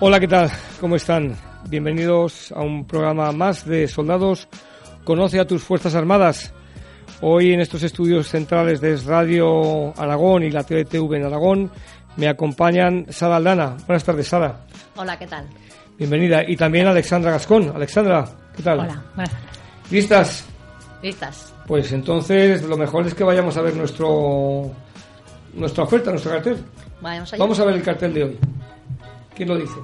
Hola, ¿qué tal? ¿Cómo están? Bienvenidos a un programa más de Soldados. Conoce a tus Fuerzas Armadas. Hoy en estos estudios centrales de Radio Aragón y la TVTV en Aragón me acompañan Sara Aldana. Buenas tardes, Sara. Hola, ¿qué tal? Bienvenida. Y también Alexandra Gascón. Alexandra, ¿qué tal? Hola, buenas ¿Listas? Listas. Pues entonces lo mejor es que vayamos a ver nuestro nuestra oferta, nuestro cartel. Vamos a ver el cartel de hoy. ¿Quién lo dice?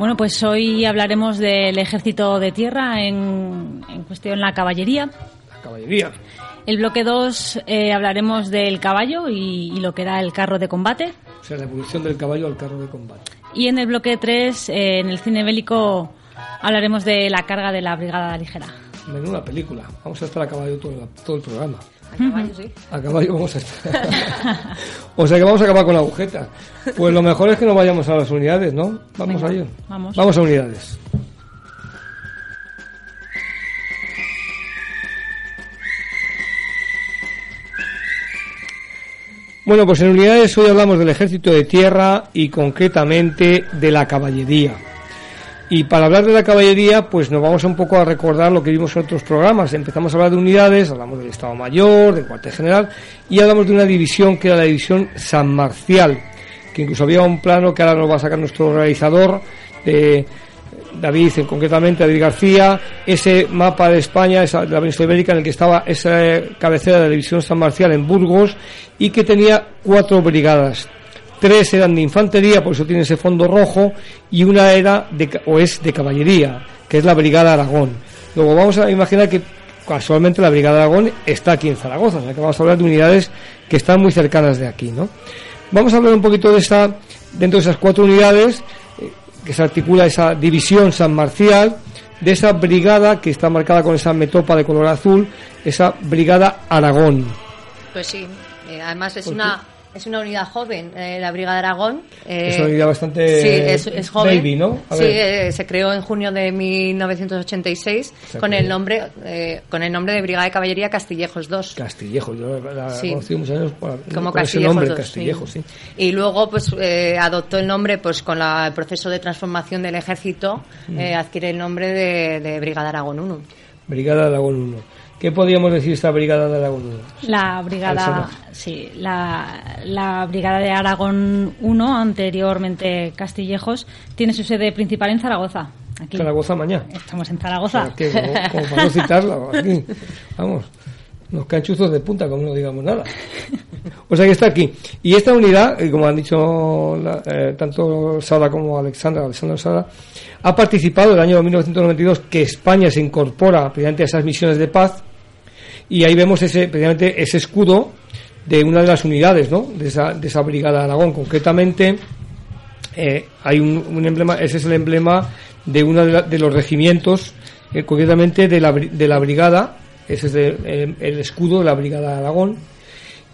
Bueno, pues hoy hablaremos del ejército de tierra, en, cuestión la caballería. La caballería. El bloque 2 eh, hablaremos del caballo y, lo que era el carro de combate. O sea, la evolución del caballo al carro de combate. Y en el bloque 3, eh, en el cine bélico, hablaremos de la carga de la brigada ligera. Menuda película. Vamos a estar a caballo todo, todo el programa. A caballo, sí. A caballo vamos a estar. o sea que vamos a acabar con la agujeta. Pues lo mejor es que no vayamos a las unidades, ¿no? Vamos a ello. Vamos. Vamos a unidades. Bueno, pues en unidades hoy hablamos del ejército de tierra y concretamente de la caballería. Y para hablar de la caballería, pues nos vamos un poco a recordar lo que vimos en otros programas. Empezamos a hablar de unidades, hablamos del Estado Mayor, del cuartel general, y hablamos de una división que era la división San Marcial, que incluso había un plano que ahora nos va a sacar nuestro realizador, de David, concretamente David García, ese mapa de España, de la península ibérica, en el que estaba esa cabecera de la división San Marcial en Burgos, y que tenía cuatro brigadas tres eran de infantería, por eso tiene ese fondo rojo, y una era de, o es de caballería, que es la Brigada Aragón. Luego vamos a imaginar que casualmente la Brigada Aragón está aquí en Zaragoza, o sea que vamos a hablar de unidades que están muy cercanas de aquí, ¿no? Vamos a hablar un poquito de esta, dentro de esas cuatro unidades, eh, que se articula esa división San Marcial, de esa brigada que está marcada con esa metopa de color azul, esa Brigada Aragón. Pues sí, eh, además es una es una unidad joven, eh, la Brigada Aragón. Eh, es una unidad bastante sí, es, joven. Baby, ¿no? sí, eh, se creó en junio de 1986 con el nombre con el nombre de Brigada de Caballería Castillejos 2. Castillejos, yo la conocí muchos años Como Castillejos nombre, Castillejos, sí. Y luego pues adoptó el nombre pues con el proceso de transformación del ejército, mm. adquiere el nombre de, de Brigada Aragón 1. Brigada Aragón 1. ¿Qué podríamos decir esta brigada de Aragón 1? La brigada, sí, la, brigada de Aragón 1, anteriormente Castillejos, tiene su sede principal en Zaragoza. Aquí. Zaragoza mañana. Estamos en Zaragoza. como, para no citarla, aquí. Vamos, los canchuzos de punta, como no digamos nada. O sea que está aquí. Y esta unidad, como han dicho eh, tanto Sara como Alexandra, Alexandra Sara, ha participado el año 1992 que España se incorpora precisamente a esas misiones de paz y ahí vemos ese, precisamente ese escudo de una de las unidades ¿no? de, esa, de esa brigada de Aragón. Concretamente, eh, hay un, emblema, ese es el emblema de uno de, los regimientos, eh, concretamente de la, de la brigada, ese es el, escudo de la brigada de Aragón,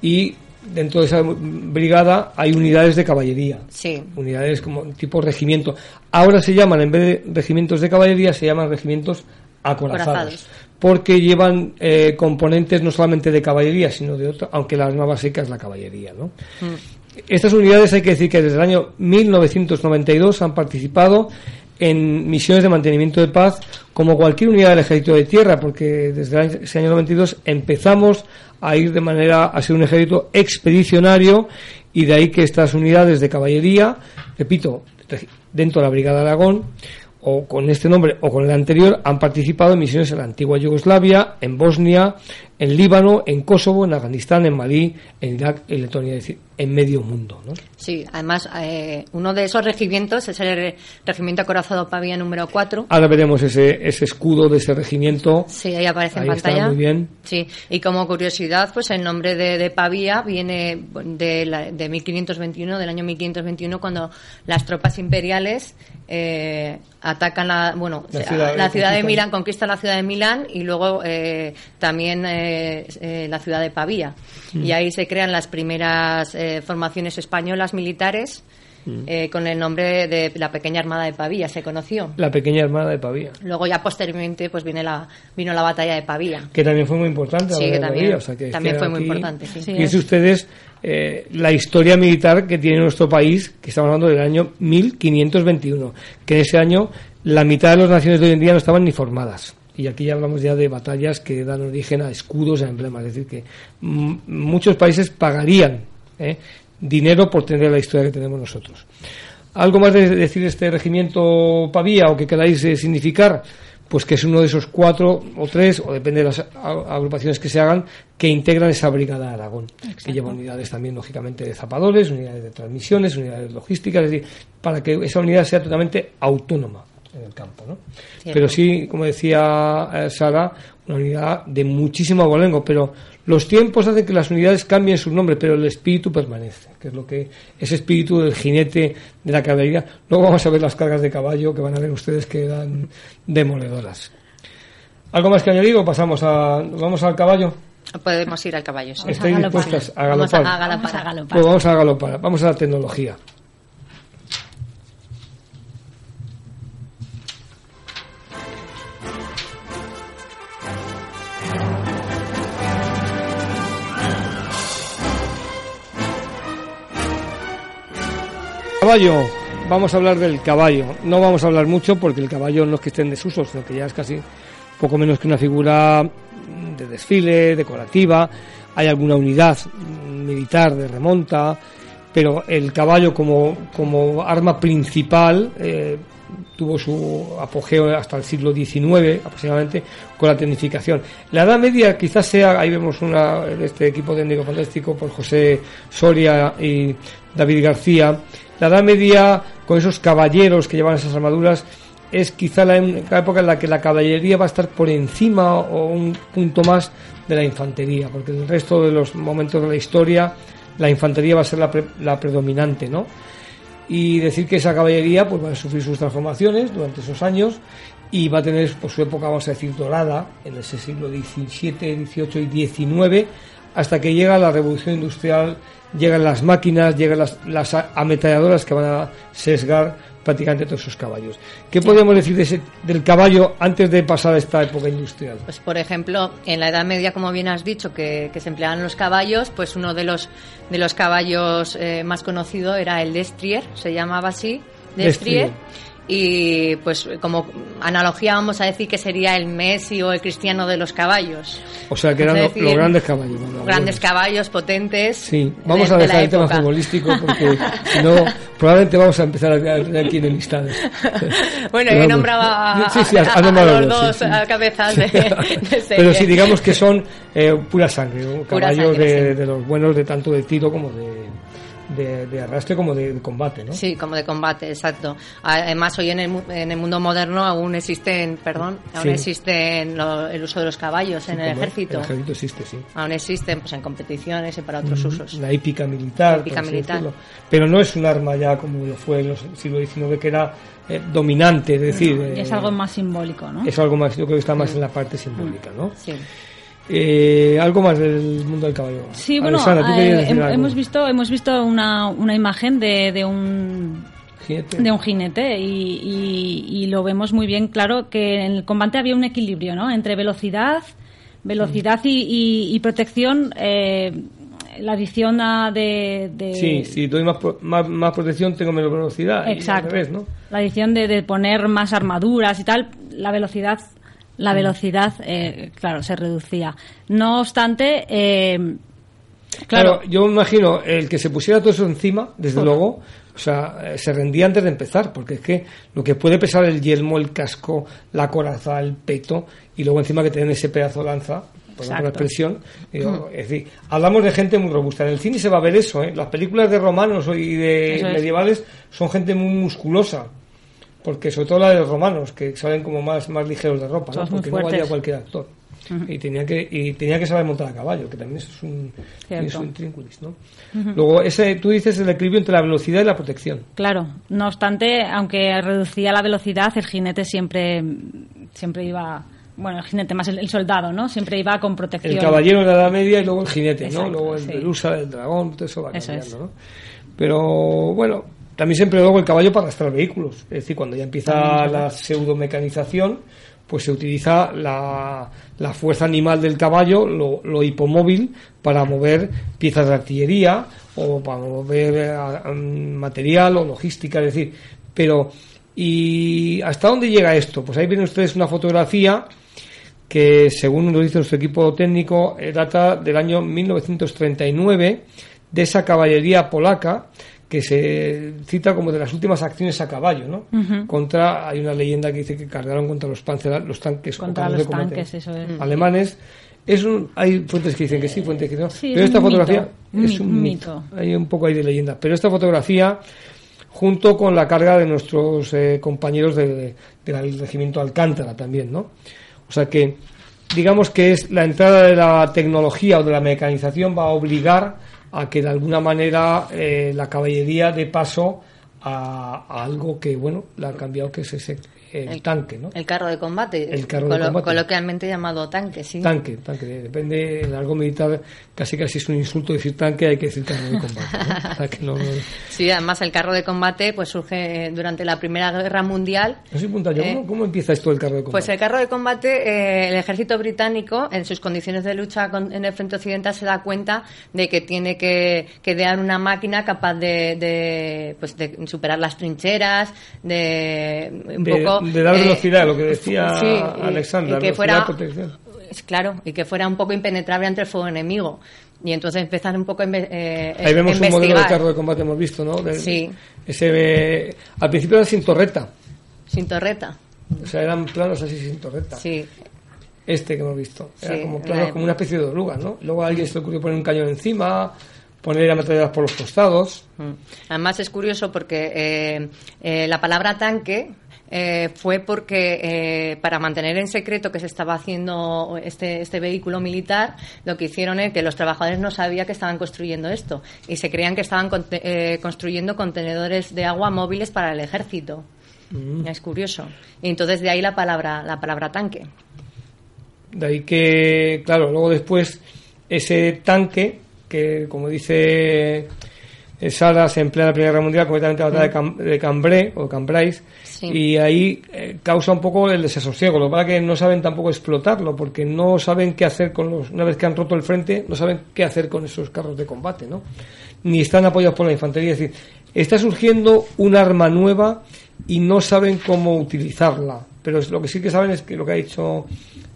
y dentro de esa brigada hay unidades de caballería, sí. unidades como tipo regimiento. Ahora se llaman, en vez de regimientos de caballería, se llaman regimientos acorazados porque llevan eh, componentes no solamente de caballería, sino de otra, aunque la arma básica es la caballería. ¿no? Mm. Estas unidades hay que decir que desde el año 1992 han participado en misiones de mantenimiento de paz como cualquier unidad del ejército de tierra, porque desde ese año 92 empezamos a ir de manera a ser un ejército expedicionario y de ahí que estas unidades de caballería, repito, dentro de la Brigada Aragón o con este nombre o con el anterior han participado en misiones en la antigua Yugoslavia, en Bosnia, en Líbano, en Kosovo, en Afganistán, en Malí, en Irak, en Letonia, es decir, en medio mundo. ¿no? Sí, además, eh, uno de esos regimientos es el Regimiento Acorazado Pavía número 4. Ahora veremos ese, ese escudo de ese regimiento. Sí, ahí aparece en Ahí está, pantalla. muy bien. Sí, y como curiosidad, pues el nombre de, de Pavía viene de, la- de 1521, del año 1521, cuando las tropas imperiales eh, atacan la, bueno, La la ciudad ciudad, de-. Milán, conquistan la ciudad de Milán y luego eh, también eh, eh, la ciudad de Pavía. Mm. Y ahí se crean las primeras eh, formaciones españolas militares Mm. eh, con el nombre de la pequeña armada de Pavía, se conoció. La pequeña armada de Pavía. Luego ya posteriormente pues viene la vino la batalla de Pavía. que también fue muy importante. Sí, que también- Pavía, o sea, que también es que fue muy importante, sí. Sí, Fíjense es. ustedes eh, la historia militar que tiene nuestro país, que estamos hablando del año 1521, que en ese año la mitad de las naciones de hoy en día no estaban ni formadas. Y aquí ya hablamos ya de batallas que dan origen a escudos, a emblemas. Es decir, que muchos países pagarían ¿eh? dinero por tener la historia que tenemos nosotros. ¿Algo más de decir este regimiento Pavía o que queráis eh, significar? Pues que es uno de esos cuatro o tres, o depende de las agrupaciones que se hagan, que integran esa brigada de Aragón. Que lleva unidades también, lógicamente, de zapadores, unidades de transmisiones, unidades logísticas, es decir, para que esa unidad sea totalmente autónoma en el campo. ¿no? Pero sí, como decía eh, Sara, una unidad de muchísimo abolengo, pero los tiempos hacen que las unidades cambien su nombre, pero el espíritu permanece, que es lo que ese espíritu del jinete de la caballería. Luego vamos a ver las cargas de caballo que van a ver ustedes que eran demoledoras. ¿Algo más que añadir o pasamos a vamos al caballo? Podemos ir al caballo. sí. ¿Estáis a galopar. dispuestas a Vamos a- galopar? a galopar. Vamos a galopar. Pues vamos a galopar, vamos a la tecnología. Caballo, vamos a hablar del caballo. No vamos a hablar mucho porque el caballo no es que esté en desuso, sino que ya es casi poco menos que una figura de desfile, decorativa. Hay alguna unidad militar de remonta, pero el caballo como, como arma principal eh, tuvo su apogeo hasta el siglo XIX aproximadamente con la tecnificación. La Edad Media quizás sea, ahí vemos una, este equipo técnico fantástico por José Soria y David García, la Edad Media con esos caballeros que llevan esas armaduras es quizá la época en la que la caballería va a estar por encima o un punto más de la infantería, porque en el resto de los momentos de la historia la infantería va a ser la, pre- la predominante, ¿no? y decir que esa caballería pues va a sufrir sus transformaciones durante esos años y va a tener pues, su época, vamos a decir, dorada en ese siglo XVII, XVIII y XIX hasta que llega la revolución industrial, llegan las máquinas, llegan las, las ametralladoras que van a sesgar prácticamente todos esos caballos. ¿Qué podríamos decir de ese- del caballo antes de pasar a esta época industrial? Pues, por ejemplo, en la Edad Media, como bien has dicho, que, que se empleaban los caballos, pues uno de los, de los caballos eh, más conocido era el destrier, se llamaba así, destrier. Destrier. Y pues como analogía vamos a decir que sería el Messi o el Cristiano de los caballos. O sea, que eran decir, los grandes caballos. bueno, Grandes caballos, potentes. Sí, vamos de- a de dejar la el tema época. futbolístico porque si no, probablemente vamos a empezar a tener aquí enemistades. Bueno, yo nombraba a, Sí, sí, has- has a nombrado los dos, sí, cabezas de, de Pero sí, digamos que son eh, pura sangre, ¿no? Pura caballos sangre, de, de los buenos de tanto de tiro como de, de, de arrastre como de, de combate, ¿no? Sí, como de combate, exacto. Además, hoy en el, en el mundo moderno aún existen, perdón, aún Sí. existen lo- el uso de los caballos en Sí, el como ejército. El ejército existe, sí. Aún existen, pues en competiciones y para otros usos. La hípica militar. Hípica por así militar. decirlo. Pero no es un arma ya como lo fue en el siglo XIX, que era eh, dominante, es decir. Y es eh, algo más simbólico, ¿no? es algo más, yo creo que está más en la parte simbólica, ¿no? Sí. Eh, algo más del mundo del caballo. Sí, A bueno, ver, Sara, ¿tú eh, hem- hemos visto hemos visto una, una imagen de, de un Jinete. de un jinete y, y- y lo vemos muy bien claro que en el combate había un equilibrio, ¿no? Entre velocidad, velocidad y, y- y protección. eh, la adición a de, de- Sí, si doy más, más, más protección, tengo menos velocidad. Exacto. revés, ¿no? La adición de, de poner más armaduras y tal, la velocidad, la velocidad, eh, claro, se reducía. No obstante, eh, Claro. yo me imagino el que se pusiera todo eso encima, desde luego, o sea, eh, se rendía antes de empezar, porque es que lo que puede pesar el yelmo, el casco, la coraza, el peto, y luego encima que tienen ese pedazo de lanza, por una expresión. Digo, es decir, hablamos de gente muy robusta. En el cine se va a ver eso, ¿eh? Las películas de romanos y de medievales son gente muy musculosa. Porque sobre todo la de los romanos, que salen como más, más ligeros de ropa, ¿no? Porque no valía cualquier actor. y tenía que y tenía que saber montar a caballo que también eso es un, es un ¿no? luego ese tú dices el equilibrio entre la velocidad y la protección claro no obstante aunque reducía la velocidad el jinete siempre siempre iba bueno, el jinete más el, soldado, ¿no? Siempre iba con protección. El caballero de la Edad Media y luego el jinete, ¿no? Luego el, sí. usa el dragón, todo eso va cambiando, ¿no? Pero bueno, también siempre luego el caballo para arrastrar vehículos. Es decir, cuando ya empieza la pseudomecanización, pues se utiliza la, la fuerza animal del caballo, lo, lo, hipomóvil, para mover piezas de artillería o para mover eh, material o logística, es decir, pero ¿y hasta dónde llega esto? Pues ahí ven ustedes una fotografía que según nos dice nuestro equipo técnico eh, data del año 1939 de esa caballería polaca que se cita como de las últimas acciones a caballo, ¿no? Contra hay una leyenda que dice que cargaron contra los panzer, los tanques contra los tanques, eso es. alemanes. Es un, hay fuentes que dicen que sí, fuentes que no. pero esta fotografía es un mito. Hay un poco ahí de leyenda, pero esta fotografía junto con la carga de nuestros eh, compañeros del regimiento Alcántara también, ¿no? O sea que, digamos que es la entrada de la tecnología o de la mecanización va a obligar a que de alguna manera eh, la caballería dé paso a, a, algo que, bueno, la ha cambiado, que es ese el, tanque, ¿no? El carro de combate. El carro de combate. Coloquialmente llamado tanque, sí. Tanque, tanque. Depende, en algo militar casi casi es un insulto decir tanque, hay que decir carro de combate. ¿no? sí, además el carro de combate pues surge durante la Primera Guerra Mundial. No sé, punta, eh, ¿cómo, empieza esto el carro de combate? Pues el carro de combate, eh, el ejército británico, en sus condiciones de lucha en el frente occidental, se da cuenta de que tiene que, dar una máquina capaz de, de, pues de superar las trincheras, de un poco de dar eh, velocidad, lo que decía Alexandra, que fuera, Claro, y que fuera un poco impenetrable ante el fuego enemigo. Y entonces empezar un poco a eh, Ahí vemos un modelo de carro de combate, hemos visto, ¿no? sí. Ese, al principio era sin torreta. Sin torreta. O sea, eran planos así sin torreta. Sí. Este que hemos visto. Era como planos, como una especie de oruga, ¿no? Luego a alguien se le ocurrió poner un cañón encima, poner ametralladoras por los costados. Mm. Además es curioso porque eh, la palabra tanque eh, fue porque eh, para mantener en secreto que se estaba haciendo este, este vehículo militar, lo que hicieron es que los trabajadores no sabían que estaban construyendo esto y se creían que estaban eh, construyendo contenedores de agua móviles para el ejército. Mm. Es curioso. Y entonces de ahí la palabra, la palabra tanque. De ahí que, claro, luego después ese tanque, que como dice Sara, se emplea en la Primera Guerra Mundial, concretamente la batalla de, Cambrai, o Cambrais, y ahí eh, causa un poco el desasosiego. Lo que pasa es que no saben tampoco explotarlo, porque no saben qué hacer con los. Una vez que han roto el frente, no saben qué hacer con esos carros de combate, ¿no? Ni están apoyados por la infantería. Es decir, está surgiendo un arma nueva y no saben cómo utilizarla. Pero lo que sí que saben es que lo que ha dicho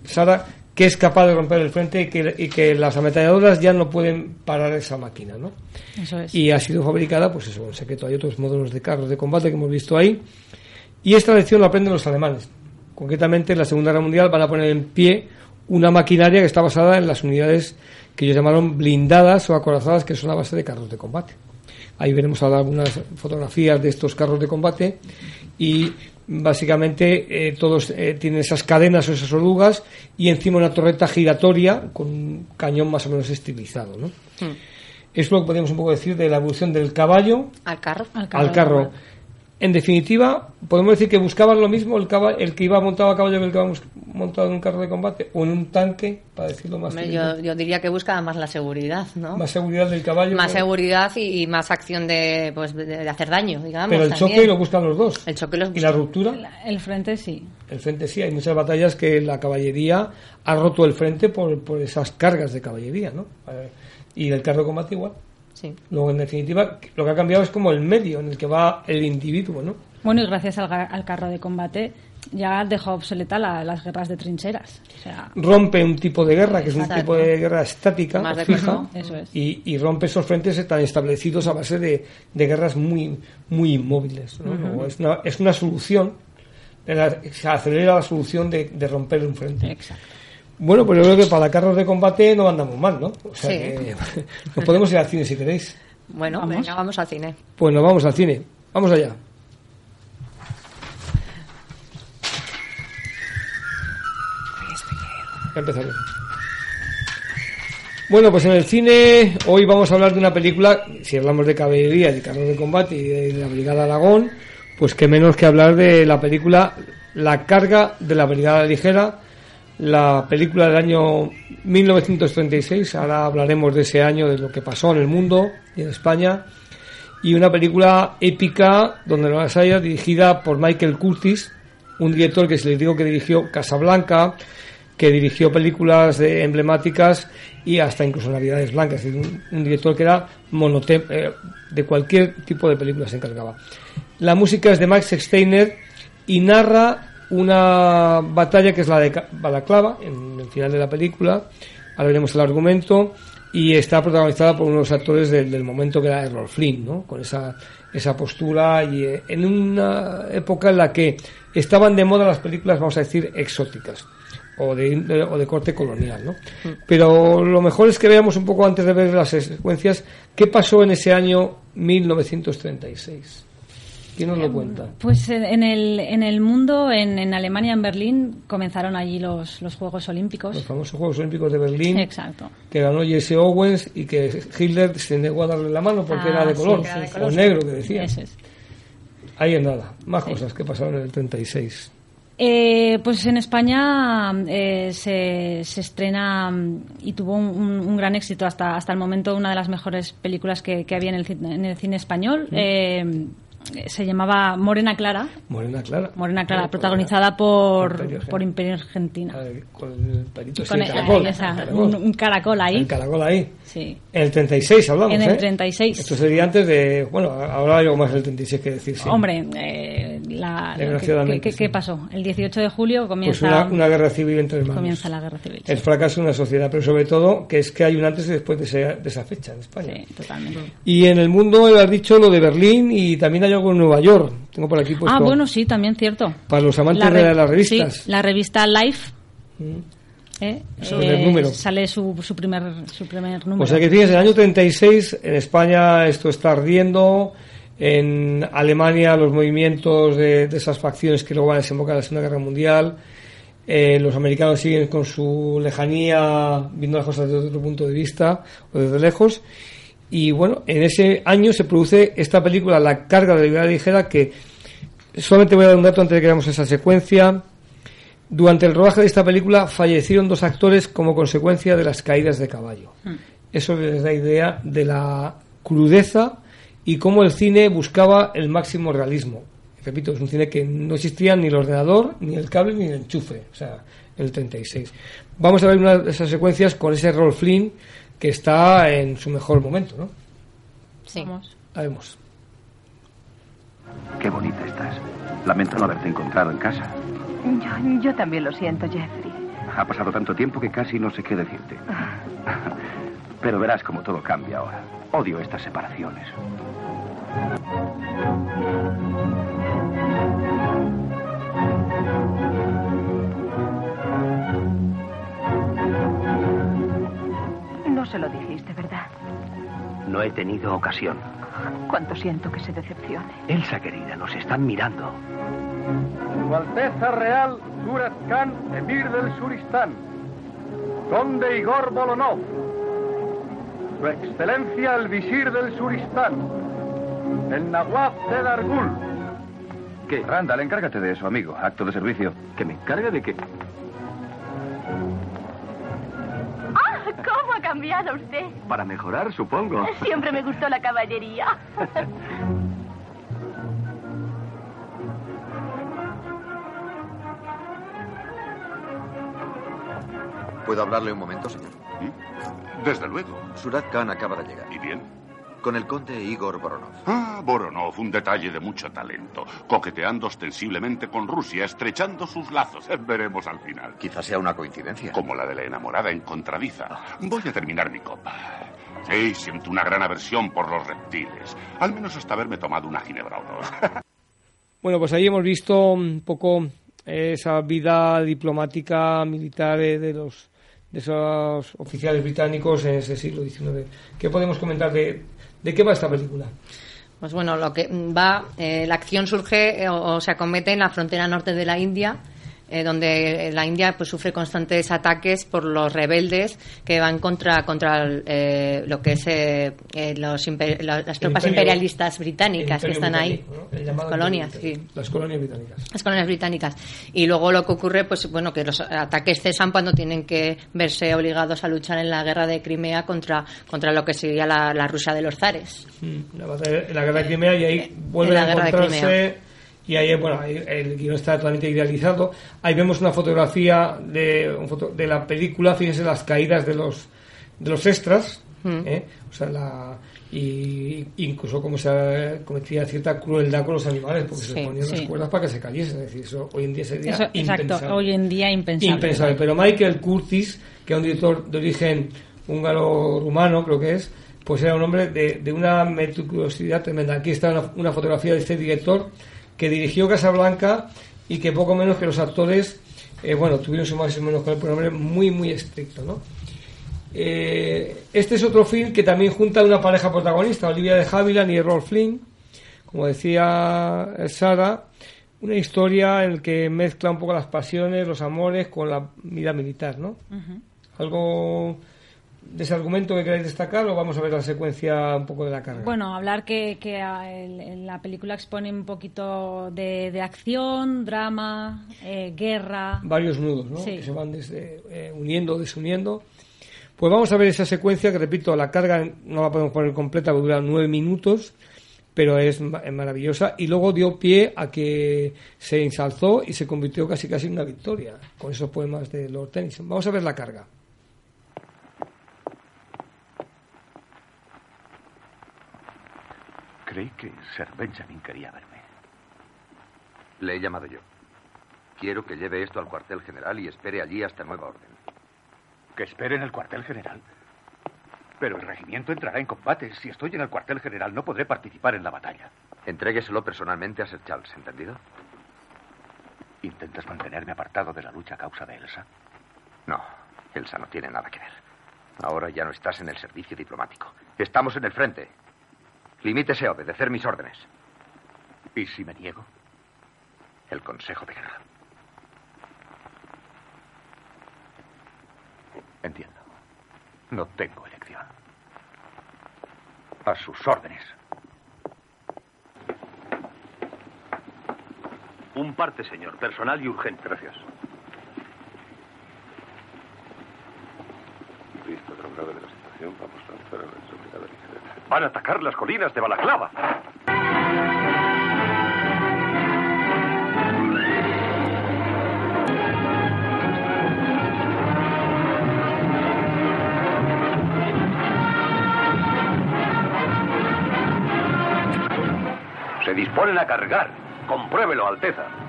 Sara, que es capaz de romper el frente y que, y que las ametralladoras ya no pueden parar esa máquina, ¿no? Eso es. Y ha sido fabricada, pues eso, en secreto. Hay otros modelos de carros de combate que hemos visto ahí y esta lección la aprenden los alemanes. Concretamente, en la Segunda Guerra Mundial van a poner en pie una maquinaria que está basada en las unidades que ellos llamaron blindadas o acorazadas, que son a base de carros de combate. Ahí veremos ahora algunas fotografías de estos carros de combate y básicamente eh, todos eh, tienen esas cadenas o esas orugas y encima una torreta giratoria con un cañón más o menos estilizado. ¿no? Hmm. Es lo que podemos un poco decir de la evolución del caballo al carro. Al carro en definitiva, podemos decir que buscaban lo mismo el, el que iba montado a caballo que el que iba montado en un carro de combate o en un tanque, para decirlo más yo, yo, diría que buscaban más la seguridad, ¿no? Más seguridad del caballo. Más seguridad y, más acción de, pues, de, hacer daño, digamos. Pero el choque lo buscan los dos. El choque los ¿Y la ruptura? El, frente sí. El frente sí. Hay muchas batallas que la caballería ha roto el frente por, por esas cargas de caballería, ¿no? Eh, y el carro de combate igual. Luego, en definitiva, lo que ha cambiado es como el medio en el que va el individuo, ¿no? Bueno, y gracias al, ga- al carro de combate ya dejó obsoleta la- las guerras de trincheras. O sea, Rompe un tipo de guerra, que es un tipo de guerra estática, Más de fija, fijo. Eso es. y, y rompe esos frentes tan establecidos a base de, de guerras muy, muy inmóviles. ¿no? Es, una, es una solución, se acelera la solución de, de romper un frente. exacto. Bueno, pues yo creo que para carros de combate no andamos mal, ¿no? O sea Sí. que nos podemos ir al cine si queréis. Bueno, Vamos. venga, vamos al cine. Pues nos vamos al cine. Vamos allá. Ya empezamos. Bueno, pues en el cine hoy vamos a hablar de una película, si hablamos de caballería, de carros de combate y de la Brigada Aragón, pues qué menos que hablar de la película La carga de la Brigada Ligera, la película del año 1936, ahora hablaremos de ese año, de lo que pasó en el mundo y en España, y una película épica donde las haya dirigida por Michael Curtis, un director que se les digo que dirigió Casablanca, que dirigió películas emblemáticas y hasta incluso Navidades Blancas, es un, director que era eh, de cualquier tipo de película se encargaba. La música es de Max Steiner y narra una batalla que es la de Balaclava, en el final de la película, ahora veremos el argumento, y está protagonizada por unos actores del, del momento que era Errol Flynn, ¿no? con esa, esa postura y eh, en una época en la que estaban de moda las películas, vamos a decir, exóticas o de, de- o de corte colonial, ¿no? Pero lo mejor es que veamos un poco antes de ver las secuencias qué pasó en ese año 1936. ¿Quién nos lo cuenta? Pues en el, en el mundo, en, en Alemania, en Berlín, comenzaron allí los, los Juegos Olímpicos. Los famosos Juegos Olímpicos de Berlín, Exacto. que ganó Jesse Owens y que Hitler se negó a darle la mano porque Ah, era de sí, color, era de o negro, que decía. Eso es. Ahí en nada, más cosas que pasaron en el 36. Eh, pues en España eh, se, se estrena mm, y tuvo un, un- un gran éxito hasta, hasta el momento, una de las mejores películas que, que había en el, cine- en el cine español. Eh, se llamaba Morena Clara. Morena Clara. Morena Clara, Bueno, protagonizada por, Imperio por Imperio Argentina. Con el perito Con sí, el- caracol, esa, caracol. un, un caracol ahí. El caracol ahí. Sí. En el 36 hablamos, En el ¿eh? 36. Esto sería antes de... Bueno, ahora hay algo más del 36 que decir, sí. Hombre, eh, la- ¿qué, Desgraciadamente, qué- qué sí. pasó? El 18 de julio Pues comienza, una, una guerra civil entre hermanos. comienza la guerra civil. El fracaso de una sociedad, pero sobre todo que es que hay un antes y después de, ese- de esa fecha en España. Sí, totalmente. Y en el mundo has dicho lo de Berlín y también hay algo en Nueva York. Tengo por aquí puesto. Ah, bueno, sí, también cierto. Para los amantes re- de las revistas. Sí, la revista Life. ¿eh? En el número. Sale su, su, primer, su primer número. O sea que fíjense, en el año 36 en España esto está ardiendo. En Alemania los movimientos de, de esas facciones que luego van a desembocar en la Segunda Guerra Mundial. Eh, los americanos siguen con su lejanía, viendo las cosas desde otro punto de vista o desde lejos. Y bueno, en ese año se produce esta película, La carga de la Brigada ligera, que solamente voy a dar un dato antes de que veamos esa secuencia. Durante el rodaje de esta película fallecieron dos actores como consecuencia de las caídas de caballo. Eso les da idea de la crudeza y cómo el cine buscaba el máximo realismo. Repito, es un cine que no existía ni el ordenador, ni el cable, ni el enchufe, o sea, el 36. Vamos a ver una de esas secuencias con ese Rolf Flynn que está en su mejor momento, ¿no? Sí. Vamos. La vemos. Qué bonita estás. Lamento no haberte encontrado en casa. Yo, yo también lo siento, Jeffrey. Ha pasado tanto tiempo que casi no sé qué decirte. Pero verás cómo todo cambia ahora. Odio estas separaciones. No se lo dijiste, ¿verdad? No he tenido ocasión. Cuánto siento que se decepcione. Elsa, querida, nos están mirando. Su Alteza Real Surat Khan, Emir del Suristán, Conde Igor Bolonov, Su Excelencia el Visir del Suristán, el Nawab de Dargul. ¿Qué? Randall, encárgate de eso, amigo. Acto de servicio. ¿Que me encargue de qué? ¡Ah! ¿Cómo ha cambiado usted? Para mejorar, supongo. Siempre me gustó la caballería. ¿Puedo hablarle un momento, señor? Desde luego. Surat Khan acaba de llegar. ¿Y bien? Con el conde Igor Voronov. Ah, Voronov, un detalle de mucho talento. Coqueteando ostensiblemente con Rusia, estrechando sus lazos. Veremos al final. Quizás sea una coincidencia. Como la de la enamorada encontradiza. Voy a terminar mi copa. Sí, siento una gran aversión por los reptiles. Al menos hasta haberme tomado una ginebra o dos. Bueno, pues ahí hemos visto un poco esa vida diplomática militar de los de esos oficiales británicos en ese siglo XIX. ¿Qué podemos comentar de, de qué va esta película? Pues bueno, lo que va, eh, la acción surge eh, o, o, se acomete en la frontera norte de la India, eh, donde la India pues sufre constantes ataques por los rebeldes que van contra contra eh, lo que es eh, los imper las tropas imperio, imperialistas británicas que están ahí. ¿no? las colonias sí. las colonias británicas. Las colonias británicas. Y luego lo que ocurre pues bueno que los ataques cesan cuando tienen que verse obligados a luchar en la guerra de Crimea contra contra lo que sería la, la Rusia de los zares. Mm, la, la, guerra de Crimea y ahí vuelve a encontrarse y ahí, bueno, el guion está totalmente idealizado. Ahí vemos una fotografía de, un foto, de la película, fíjense las caídas de los, de los extras, mm. ¿eh? o sea, la, y incluso como se cometía cierta crueldad con los animales, porque sí, se ponían sí. las cuerdas para que se cayesen. Es decir, eso hoy en día sería eso, impensable. Exacto, hoy en día impensable. Impensable. Pero Michael Curtis, que es un director de origen húngaro-rumano, creo que es, pues era un hombre de, de una meticulosidad tremenda. Aquí está una, una fotografía de este director que dirigió Casablanca y que poco menos que los actores, eh, bueno, tuvieron su más y menos con el programa muy, muy estricto, ¿no? Eh, este es otro film que también junta a una pareja protagonista, Olivia de Havilland y Rolf Flynn, como decía Sara, una historia en la que mezcla un poco las pasiones, los amores con la vida militar, ¿no? Uh -huh. Algo de ese argumento que queráis destacar o vamos a ver la secuencia un poco de la carga? Bueno, hablar que, que el, la película expone un poquito de, de acción, drama, eh, guerra. Varios nudos, ¿no? Sí. Que se van desde, eh, uniendo, desuniendo. Pues vamos a ver esa secuencia que, repito, la carga no la podemos poner completa, dura nueve minutos, pero es maravillosa. Y luego dio pie a que se ensalzó y se convirtió casi casi en una victoria con esos poemas de Lord Tennyson. Vamos a ver la carga. Creí que Sir Benjamin quería verme. Le he llamado yo. Quiero que lleve esto al cuartel general y espere allí hasta nueva orden. ¿Que espere en el cuartel general? Pero el regimiento entrará en combate. Si estoy en el cuartel general no podré participar en la batalla. Entrégueselo personalmente a Sir Charles, ¿entendido? ¿Intentas mantenerme apartado de la lucha a causa de Elsa? No, Elsa no tiene nada que ver. Ahora ya no estás en el servicio diplomático. Estamos en el frente. Limítese a obedecer mis órdenes. ¿Y si me niego? El Consejo de Guerra. Entiendo. No tengo elección. A sus órdenes. Un parte, señor. Personal y urgente. Gracias. Visto grave de situación, vamos a lanzar la Van a atacar las colinas de Balaclava. Se disponen a cargar. Compruébelo, Alteza.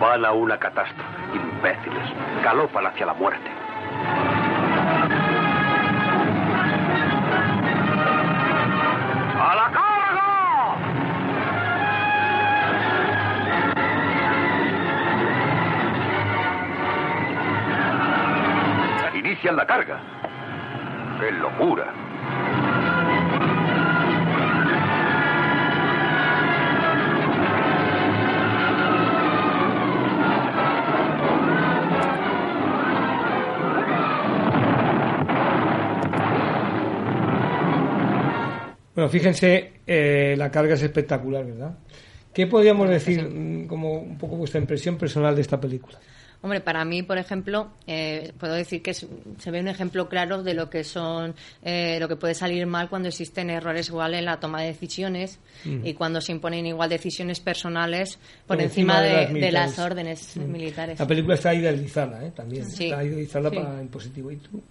Van a una catástrofe. Imbéciles. Galopan hacia la muerte. ¡A la carga! Inician la carga. ¡Qué locura! Bueno, fíjense, eh, la carga es espectacular, ¿verdad? ¿Qué podríamos decir, sí. como un poco vuestra impresión personal de esta película? Hombre, para mí, por ejemplo, eh, puedo decir que es- se ve un ejemplo claro de lo que son, eh, lo que puede salir mal cuando existen errores igual en la toma de decisiones Mm. y cuando se imponen igual decisiones personales por, Por encima, de, las de militares. las órdenes Mm. militares. La película está idealizada, ¿eh? También. Sí. Está idealizada Sí. para en positivo. ¿Y tú?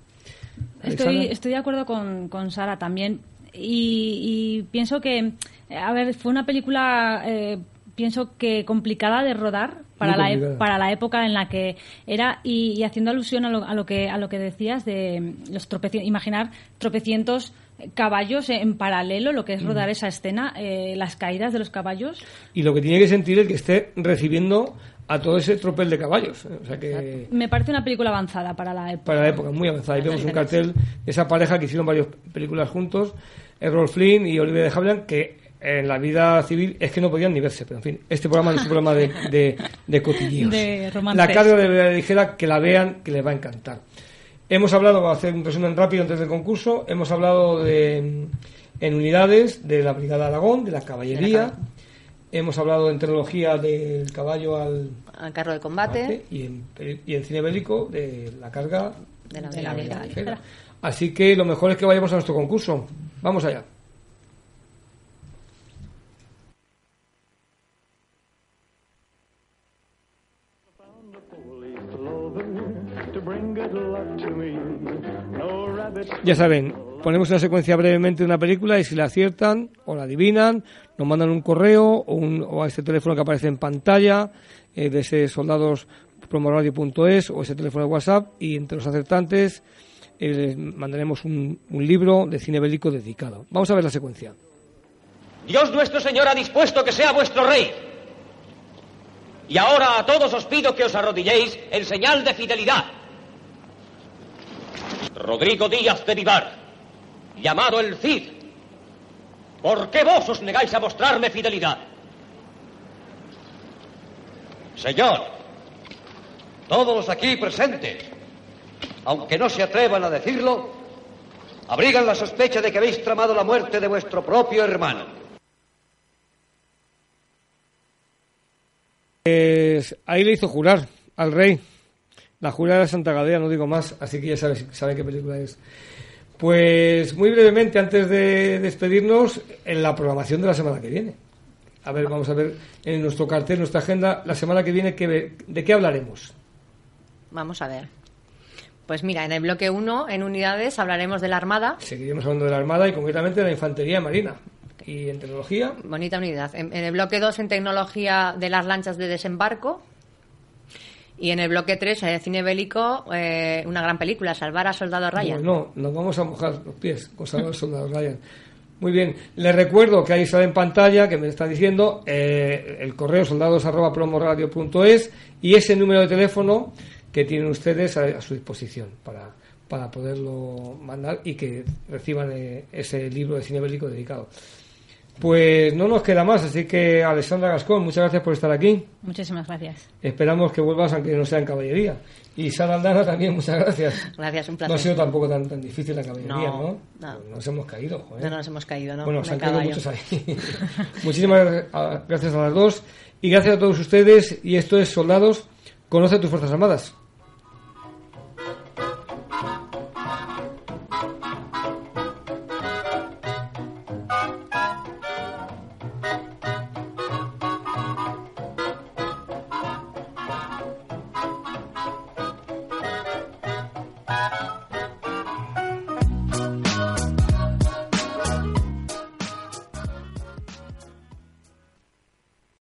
Estoy, estoy de acuerdo con, con Sara también. Y, y pienso que, a ver, fue una película, eh, pienso que complicada de rodar para la, e- para la época en la que era y, y haciendo alusión a lo, a lo que a lo que decías de los tropeci- imaginar tropecientos caballos en paralelo lo que es rodar Mm. esa escena eh, las caídas de los caballos Y lo que tiene que sentir es que esté recibiendo a todo ese tropel de caballos. ¿eh? O sea que me parece una película avanzada para la época para la época muy avanzada. Y vemos un cartel de esa pareja que hicieron varias películas juntos, Errol Flynn y Olivia de Havilland, que en la vida civil es que no podían ni verse. Pero en fin, este programa no es un programa de, de, de cotilleos. De la carga de la ligera, que la vean, que les va a encantar. Hemos hablado, voy a hacer un resumen rápido antes del concurso, hemos hablado de, en unidades de la Brigada Aragón, de la caballería, hemos hablado en tecnología del caballo al Al carro de combate. y en, peli- y en cine bélico de la carga De la De la. Ligera. Así que lo mejor es que vayamos a nuestro concurso. Vamos allá. Ya saben, ponemos una secuencia brevemente de una película y si la aciertan o la adivinan, nos mandan un correo o, un- a este teléfono que aparece en pantalla eh, de ese soldados promoradio.es o ese teléfono de WhatsApp y entre los acertantes eh, les mandaremos un, un libro de cine bélico dedicado. Vamos a ver la secuencia. Dios nuestro Señor ha dispuesto que sea vuestro rey. Y ahora a todos os pido que os arrodilléis en señal de fidelidad. Rodrigo Díaz de Vivar, llamado el Cid, ¿por qué vos os negáis a mostrarme fidelidad? Señor, todos los aquí presentes, aunque no se atrevan a decirlo, abrigan la sospecha de que habéis tramado la muerte de vuestro propio hermano. Pues ahí le hizo jurar al rey. La jura de Santa Gadea, no digo más, así que ya sabes, saben qué película es. Pues muy brevemente, antes de despedirnos, en la programación de la semana que viene. A ver, vamos a ver en nuestro cartel, nuestra agenda, la semana que viene, ¿qué- ¿de qué hablaremos? Vamos a ver. Pues mira, en el bloque 1, en unidades, hablaremos de la Armada. Seguiremos hablando de la Armada y concretamente de la Infantería Marina. Y en tecnología, Bonita unidad. En, en el bloque 2, en tecnología de las lanchas de desembarco. Y en el bloque 3, en cine bélico, eh, una gran película, Salvar a Soldado Ryan. Bueno, nos vamos a mojar los pies con Salvador Soldado Ryan. Muy bien, les recuerdo que ahí sale en pantalla, que me está diciendo, eh, el correo soldados.promoradio.es y ese número de teléfono que tienen ustedes a, a su disposición para, para poderlo mandar y que reciban eh, ese libro de cine bélico dedicado. Pues no nos queda más, así que Alexandra Gascón, muchas gracias por estar aquí. muchísimas gracias Esperamos que vuelvas aunque no sea en caballería. Y Sara Aldana también, muchas gracias. Gracias, un No placer. ha sido tampoco tan, tan difícil la caballería, ¿no? No, no. Nos hemos caído, joder. No nos hemos caído, ¿no? Bueno, se han caído muchos ahí. Muchísimas gracias a las dos. Y gracias a todos ustedes. Y esto es Soldados, conoce tus Fuerzas Armadas.